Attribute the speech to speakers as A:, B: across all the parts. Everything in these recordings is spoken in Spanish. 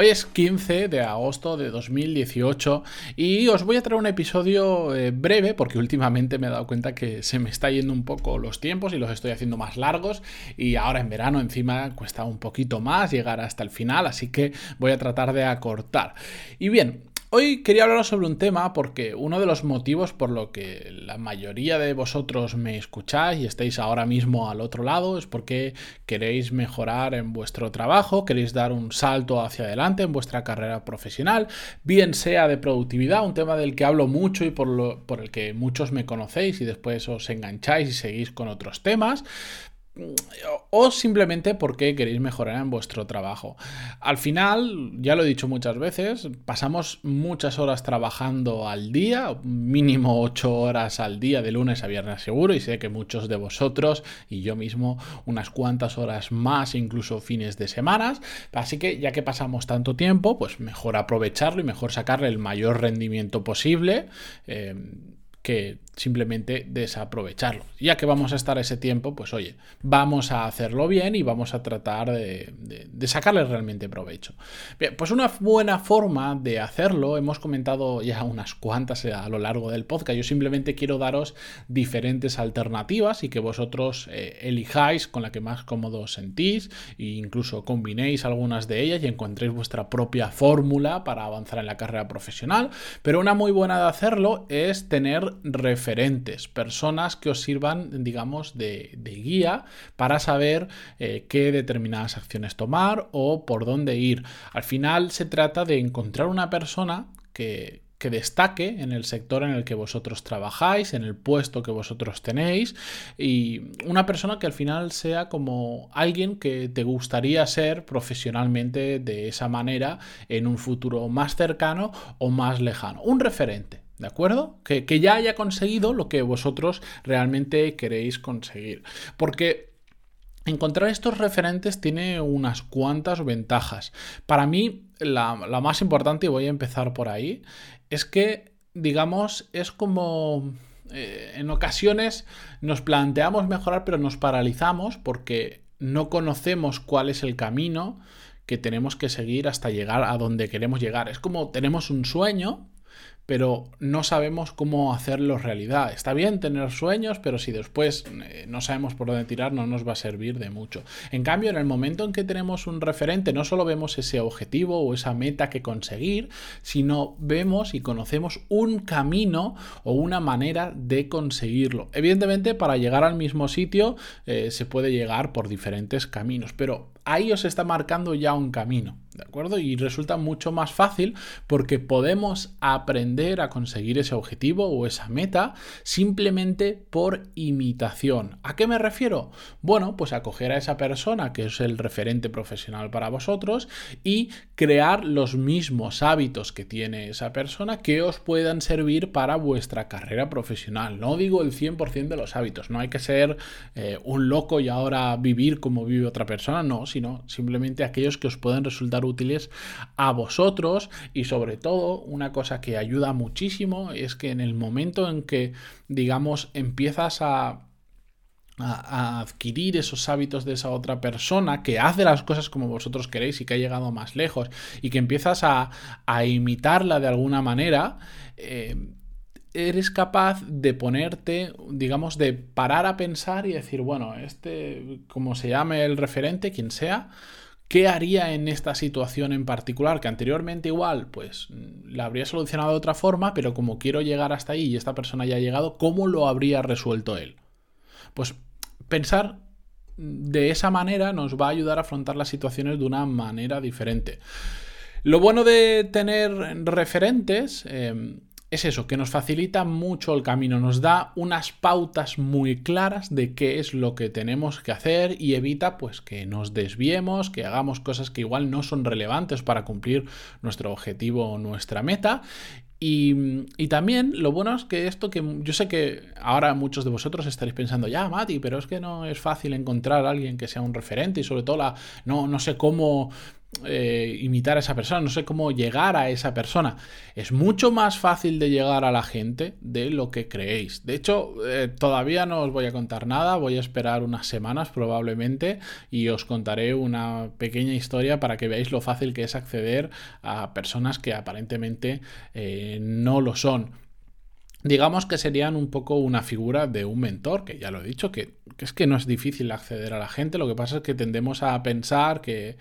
A: Hoy es 15 de agosto de 2018 y os voy a traer un episodio eh, breve porque últimamente me he dado cuenta que se me está yendo un poco los tiempos y los estoy haciendo más largos y ahora en verano encima cuesta un poquito más llegar hasta el final, así que voy a tratar de acortar. Y bien, Hoy quería hablaros sobre un tema porque uno de los motivos por lo que la mayoría de vosotros me escucháis y estáis ahora mismo al otro lado es porque queréis mejorar en vuestro trabajo, queréis dar un salto hacia adelante en vuestra carrera profesional, bien sea de productividad, un tema del que hablo mucho y por, lo, por el que muchos me conocéis y después os engancháis y seguís con otros temas, o simplemente porque queréis mejorar en vuestro trabajo. Al final, ya lo he dicho muchas veces, pasamos muchas horas trabajando al día, mínimo 8 horas al día de lunes a viernes seguro, y sé que muchos de vosotros y yo mismo unas cuantas horas más, incluso fines de semanas. Así que ya que pasamos tanto tiempo, pues mejor aprovecharlo y mejor sacarle el mayor rendimiento posible. Eh, que simplemente desaprovecharlo. Ya que vamos a estar ese tiempo, pues oye, vamos a hacerlo bien y vamos a tratar de, sacarle realmente provecho. Bien, pues una buena forma de hacerlo, hemos comentado ya unas cuantas a lo largo del podcast, yo simplemente quiero daros diferentes alternativas y que vosotros eh, elijáis con la que más cómodo sentís e incluso combinéis algunas de ellas y encontréis vuestra propia fórmula para avanzar en la carrera profesional. Pero una muy buena de hacerlo es tener referencias personas que os sirvan, digamos, de, guía para saber eh, qué determinadas acciones tomar o por dónde ir. Al final se trata de encontrar una persona que destaque en el sector en el que vosotros trabajáis, en el puesto que vosotros tenéis y una persona que al final sea como alguien que te gustaría ser profesionalmente de esa manera en un futuro más cercano o más lejano, un referente. ¿De acuerdo? Que, ya haya conseguido lo que vosotros realmente queréis conseguir. Porque encontrar estos referentes tiene unas cuantas ventajas. Para mí, la, más importante, y voy a empezar por ahí, es que, digamos, es como... Eh, en ocasiones nos planteamos mejorar, pero nos paralizamos porque no conocemos cuál es el camino que tenemos que seguir hasta llegar a donde queremos llegar. Es como tenemos un sueño, pero no sabemos cómo hacerlo realidad. Está bien tener sueños, pero si después eh, no sabemos por dónde tirar, no nos va a servir de mucho. En cambio, en el momento en que tenemos un referente, no solo vemos ese objetivo o esa meta que conseguir, sino vemos y conocemos un camino o una manera de conseguirlo. Evidentemente, para llegar al mismo sitio eh, se puede llegar por diferentes caminos, pero ahí os está marcando ya un camino. ¿De acuerdo? Y resulta mucho más fácil porque podemos aprender a conseguir ese objetivo o esa meta simplemente por imitación. ¿A qué me refiero? Bueno, pues a coger a esa persona que es el referente profesional para vosotros y crear los mismos hábitos que tiene esa persona que os puedan servir para vuestra carrera profesional. No digo el 100% de los hábitos, no hay que ser eh, un loco y ahora vivir como vive otra persona, no, sino simplemente aquellos que os pueden resultar útiles a vosotros y sobre todo una cosa que ayuda muchísimo es que en el momento en que digamos empiezas a adquirir esos hábitos de esa otra persona que hace las cosas como vosotros queréis y que ha llegado más lejos y que empiezas a, imitarla de alguna manera, eh, eres capaz de ponerte, digamos, de parar a pensar y decir, bueno, este, como se llame el referente, quien sea, ¿Qué haría en esta situación en particular? Que anteriormente igual, pues la habría solucionado de otra forma, pero como quiero llegar hasta ahí y esta persona ya ha llegado, ¿cómo lo habría resuelto él? Pues pensar de esa manera nos va a ayudar a afrontar las situaciones de una manera diferente. Lo bueno de tener referentes eh, es eso, que nos facilita mucho el camino, nos da unas pautas muy claras de qué es lo que tenemos que hacer y evita pues que nos desviemos, que hagamos cosas que igual no son relevantes para cumplir nuestro objetivo o nuestra meta. Y, también lo bueno es que esto que yo sé que ahora muchos de vosotros estaréis pensando, ya, Mati, pero es que no es fácil encontrar a alguien que sea un referente y sobre todo la, no, no sé cómo eh, imitar a esa persona, no sé cómo llegar a esa persona. Es mucho más fácil de llegar a la gente de lo que creéis. De hecho, eh, todavía no os voy a contar nada, voy a esperar unas semanas probablemente y os contaré una pequeña historia para que veáis lo fácil que es acceder a personas que aparentemente eh, no lo son digamos que serían un poco una figura de un mentor, que ya lo he dicho, que, es que no es difícil acceder a la gente, lo que pasa es que tendemos a pensar que,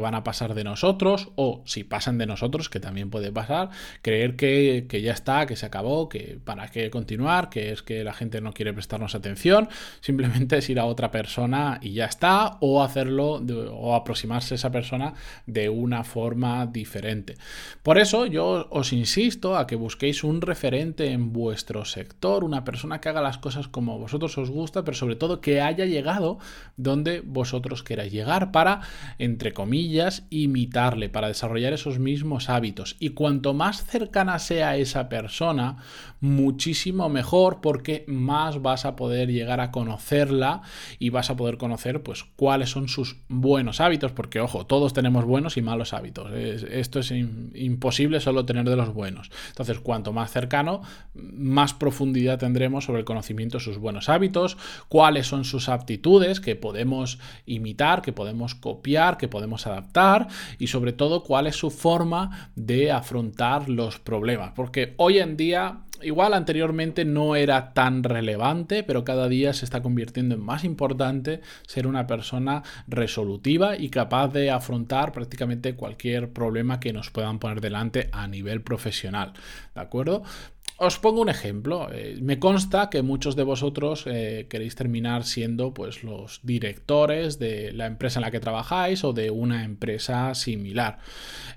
A: van a pasar de nosotros, o si pasan de nosotros, que también puede pasar, creer que, ya está, que se acabó, que para qué continuar, que es que la gente no quiere prestarnos atención, simplemente es ir a otra persona y ya está, o hacerlo o aproximarse a esa persona de una forma diferente. Por eso yo os insisto a que busquéis un referente en vuestro sector, una persona que haga las cosas como vosotros os gusta, pero sobre todo que haya llegado donde vosotros queráis llegar para, entre comillas, imitarle, para desarrollar esos mismos hábitos. Y cuanto más cercana sea esa persona, muchísimo mejor porque más vas a poder llegar a conocerla y vas a poder conocer pues cuáles son sus buenos hábitos, porque ojo, todos tenemos buenos y malos hábitos. esto es imposible solo tener de los buenos. Entonces, cuanto más cercano, más profundidad tendremos sobre el conocimiento de sus buenos hábitos, cuáles son sus aptitudes que podemos imitar, que podemos copiar, que podemos adaptar y sobre todo cuál es su forma de afrontar los problemas. Porque hoy en día igual anteriormente no era tan relevante, pero cada día se está convirtiendo en más importante ser una persona resolutiva y capaz de afrontar prácticamente cualquier problema que nos puedan poner delante a nivel profesional. ¿De acuerdo? Os pongo un ejemplo. Eh, me consta que muchos de vosotros eh, queréis terminar siendo pues, los directores de la empresa en la que trabajáis o de una empresa similar.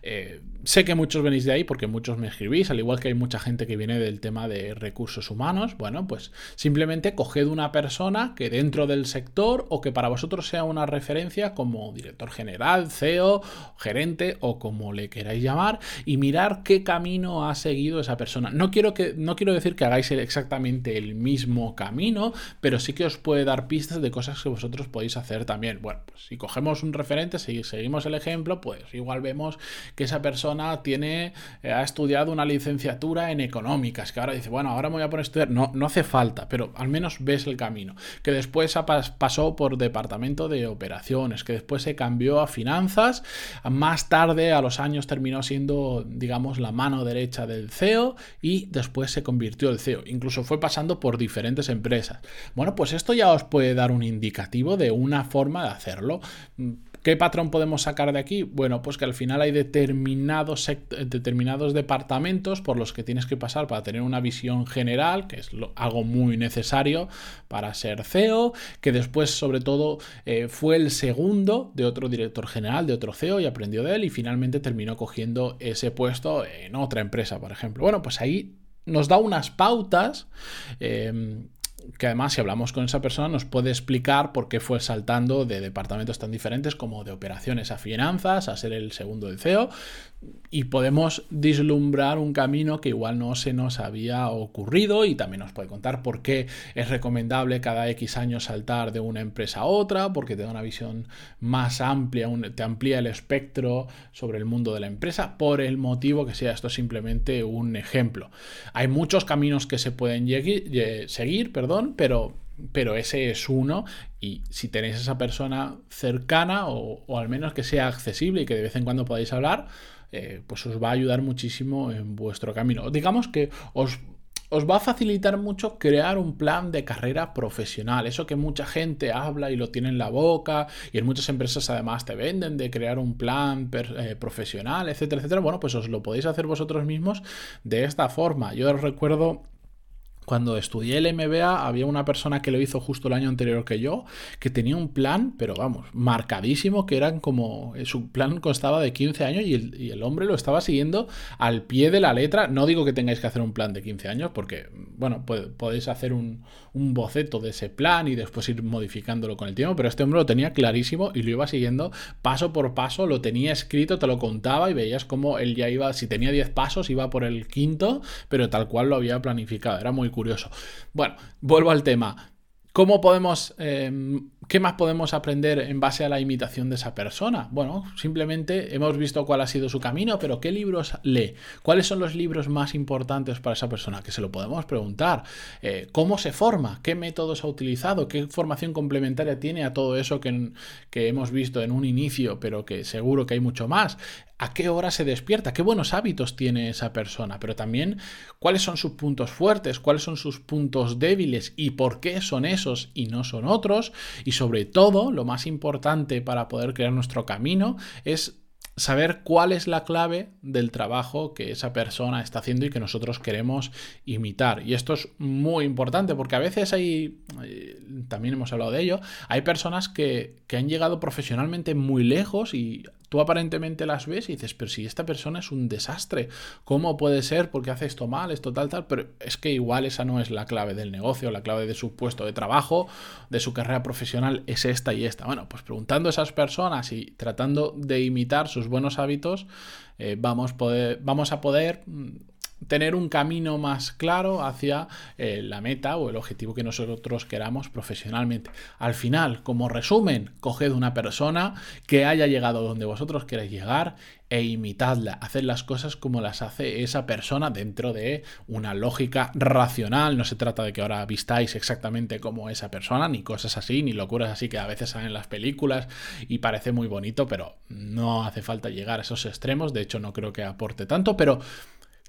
A: Eh, sé que muchos venís de ahí porque muchos me escribís, al igual que hay mucha gente que viene del tema de recursos humanos. Bueno, pues simplemente coged una persona que dentro del sector o que para vosotros sea una referencia como director general, CEO, gerente o como le queráis llamar y mirar qué camino ha seguido esa persona. No quiero que no quiero decir que hagáis exactamente el mismo camino, pero sí que os puede dar pistas de cosas que vosotros podéis hacer también. Bueno, pues si cogemos un referente, si seguimos el ejemplo, pues igual vemos que esa persona tiene, eh, ha estudiado una licenciatura en económicas, que ahora dice, bueno, ahora me voy a poner a estudiar. No, no hace falta, pero al menos ves el camino. Que después pasó por departamento de operaciones, que después se cambió a finanzas, más tarde, a los años, terminó siendo, digamos, la mano derecha del CEO y después se convirtió el CEO. Incluso fue pasando por diferentes empresas. Bueno, pues esto ya os puede dar un indicativo de una forma de hacerlo. ¿Qué patrón podemos sacar de aquí? Bueno, pues que al final hay determinados, determinados departamentos por los que tienes que pasar para tener una visión general, que es algo muy necesario para ser CEO, que después sobre todo eh, fue el segundo de otro director general, de otro CEO y aprendió de él y finalmente terminó cogiendo ese puesto en otra empresa, por ejemplo. Bueno, pues ahí nos da unas pautas eh, que además si hablamos con esa persona nos puede explicar por qué fue saltando de departamentos tan diferentes como de operaciones a finanzas, a ser el segundo del CEO, y podemos vislumbrar un camino que igual no se nos había ocurrido y también nos puede contar por qué es recomendable cada X años saltar de una empresa a otra, porque te da una visión más amplia, te amplía el espectro sobre el mundo de la empresa, por el motivo que sea esto simplemente un ejemplo. Hay muchos caminos que se pueden seguir, perdón, pero pero ese es uno y si tenéis esa persona cercana o, o, al menos que sea accesible y que de vez en cuando podáis hablar, eh, pues os va a ayudar muchísimo en vuestro camino. Digamos que os, os va a facilitar mucho crear un plan de carrera profesional. Eso que mucha gente habla y lo tiene en la boca y en muchas empresas además te venden de crear un plan eh, profesional, etcétera, etcétera. Bueno, pues os lo podéis hacer vosotros mismos de esta forma. Yo os recuerdo cuando estudié el MBA había una persona que lo hizo justo el año anterior que yo, que tenía un plan, pero vamos, marcadísimo, que eran como, eh, su plan constaba de 15 años y el, hombre lo estaba siguiendo al pie de la letra. No digo que tengáis que hacer un plan de 15 años, porque, bueno, podéis hacer un, un boceto de ese plan y después ir modificándolo con el tiempo, pero este hombre lo tenía clarísimo y lo iba siguiendo paso por paso, lo tenía escrito, te lo contaba y veías cómo él ya iba, si tenía 10 pasos, iba por el quinto, pero tal cual lo había planificado. Era muy curioso. Bueno, vuelvo al tema. ¿Cómo podemos, em, qué más podemos aprender en base a la imitación de esa persona? Bueno, simplemente hemos visto cuál ha sido su camino, pero ¿qué libros lee? ¿Cuáles son los libros más importantes para esa persona? Que se lo podemos preguntar. Eh, ¿Cómo se forma? ¿Qué métodos ha utilizado? ¿Qué formación complementaria tiene a todo eso que, que hemos visto en un inicio, pero que seguro que hay mucho más? A qué hora se despierta, qué buenos hábitos tiene esa persona, pero también cuáles son sus puntos fuertes, cuáles son sus puntos débiles y por qué son esos y no son otros. Y sobre todo, lo más importante para poder crear nuestro camino es saber cuál es la clave del trabajo que esa persona está haciendo y que nosotros queremos imitar. Y esto es muy importante porque a veces hay, eh, también hemos hablado de ello, hay personas que, que han llegado profesionalmente muy lejos y tú aparentemente las ves y dices, pero si esta persona es un desastre, ¿cómo puede ser? Porque hace esto mal, esto tal, tal, pero es que igual esa no es la clave del negocio, la clave de su puesto de trabajo, de su carrera profesional es esta y esta. Bueno, pues preguntando a esas personas y tratando de imitar sus buenos hábitos, eh, vamos, a poder mm, tener un camino más claro hacia eh, la meta o el objetivo que nosotros queramos profesionalmente. Al final, como resumen, coged una persona que haya llegado donde vosotros queréis llegar e imitadla, haced las cosas como las hace esa persona dentro de una lógica racional. No se trata de que ahora vistáis exactamente como esa persona, ni cosas así, ni locuras así que a veces salen en las películas y parece muy bonito, pero no hace falta llegar a esos extremos. De hecho, no creo que aporte tanto, pero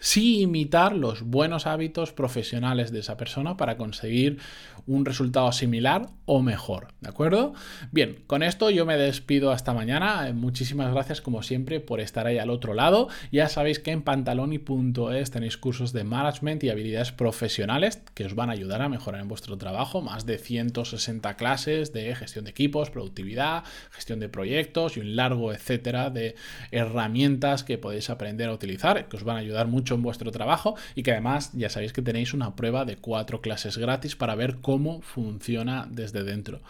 A: sí imitar los buenos hábitos profesionales de esa persona para conseguir un resultado similar o mejor, ¿de acuerdo? Bien, con esto yo me despido hasta mañana. Eh, muchísimas gracias como siempre por estar ahí al otro llado. Ya sabéis que en pantaloni.es tenéis cursos de management y habilidades profesionales que os van a ayudar a mejorar en vuestro trabajo. Más de 160 clases de gestión de equipos, productividad, gestión de proyectos y un largo etcétera de herramientas que podéis aprender a utilizar que os van a ayudar mucho en vuestro trabajo y que además ya sabéis que tenéis una prueba de cuatro clases gratis para ver cómo funciona desde dentro.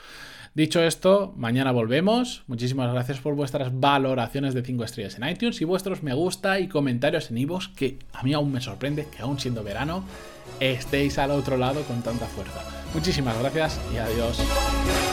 A: Dicho esto, mañana volvemos. Muchísimas gracias por vuestras valoraciones de 5 estrellas en iTunes y vuestros me gusta y comentarios en iVoox, que a mí aún me sorprende que aún siendo verano estéis al otro lado con tanta fuerza. Muchísimas gracias y adiós.